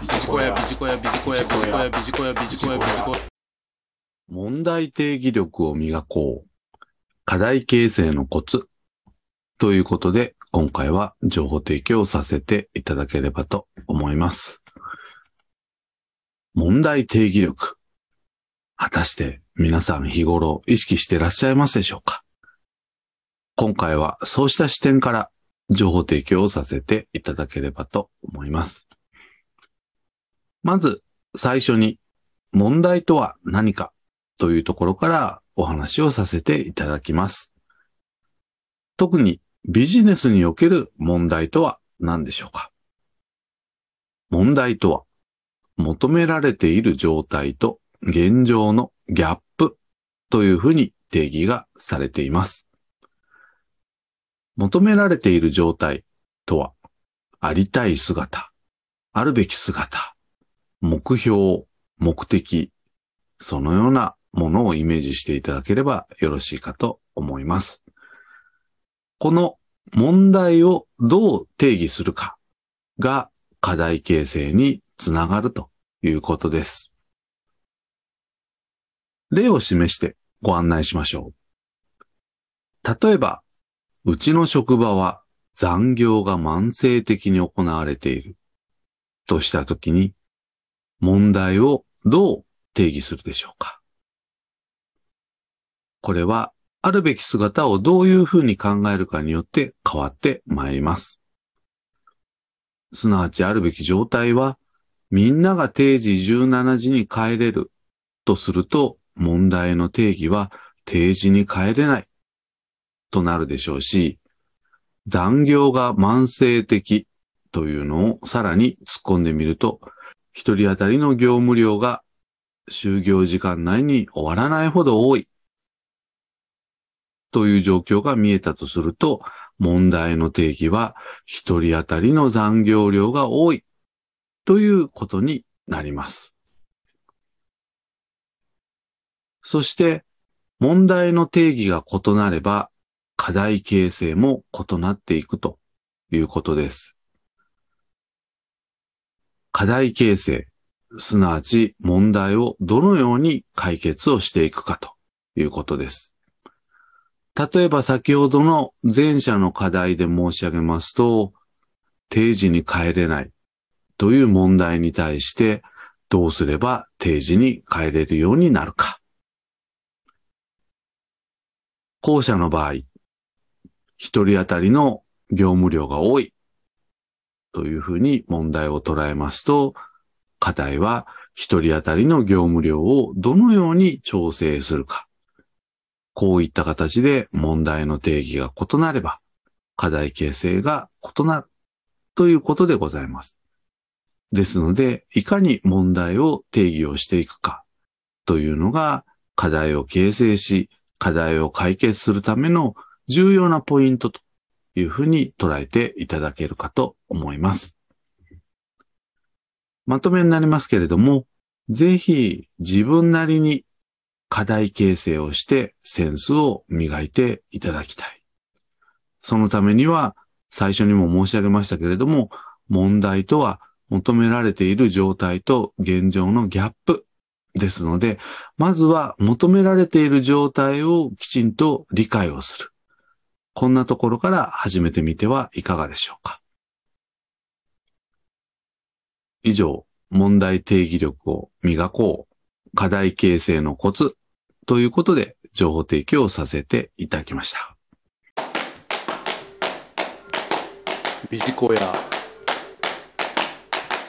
ビジコヤ、ビジコヤ、ビジコヤ、ビジコヤ、ビジコヤ、ビジコヤ、ビジコヤ。問題定義力を磨こう。課題形成のコツ。ということで、今回は情報提供させていただければと思います。問題定義力。果たして皆さん日頃意識してらっしゃいますでしょうか？今回はそうした視点から情報提供をさせていただければと思います。まず最初に問題とは何かというところからお話をさせていただきます。特にビジネスにおける問題とは何でしょうか？問題とは求められている状態と現状のギャップというふうに定義がされています。求められている状態とは、ありたい姿、あるべき姿、目標、目的、そのようなものをイメージしていただければよろしいかと思います。この問題をどう定義するかが課題形成につながるということです。例を示してご案内しましょう。例えば、うちの職場は残業が慢性的に行われているとしたときに、問題をどう定義するでしょうか？これは、あるべき姿をどういうふうに考えるかによって変わってまいります。すなわちあるべき状態は、みんなが定時17時に帰れるとすると、問題の定義は定時に帰れないとなるでしょうし、残業が慢性的というのをさらに突っ込んでみると、一人当たりの業務量が就業時間内に終わらないほど多いという状況が見えたとすると、問題の定義は一人当たりの残業量が多いということになります。そして、問題の定義が異なれば、課題形成も異なっていくということです。課題形成、すなわち問題をどのように解決をしていくかということです。例えば先ほどの前者の課題で申し上げますと、定時に帰れないという問題に対してどうすれば定時に帰れるようになるか。後者の場合、一人当たりの業務量が多いというふうに問題を捉えますと、課題は一人当たりの業務量をどのように調整するか。こういった形で問題の定義が異なれば、課題形成が異なるということでございます。ですので、いかに問題を定義をしていくかというのが課題を形成し、課題を解決するための重要なポイントというふうに捉えていただけるかと思います。まとめになりますけれども、ぜひ自分なりに課題形成をしてセンスを磨いていただきたい。そのためには最初にも申し上げましたけれども、問題とは求められている状態と現状のギャップですので、まずは求められている状態をきちんと理解をする。こんなところから始めてみてはいかがでしょうか。以上、問題定義力を磨こう、課題形成のコツということで情報提供をさせていただきました。ビジコヤ、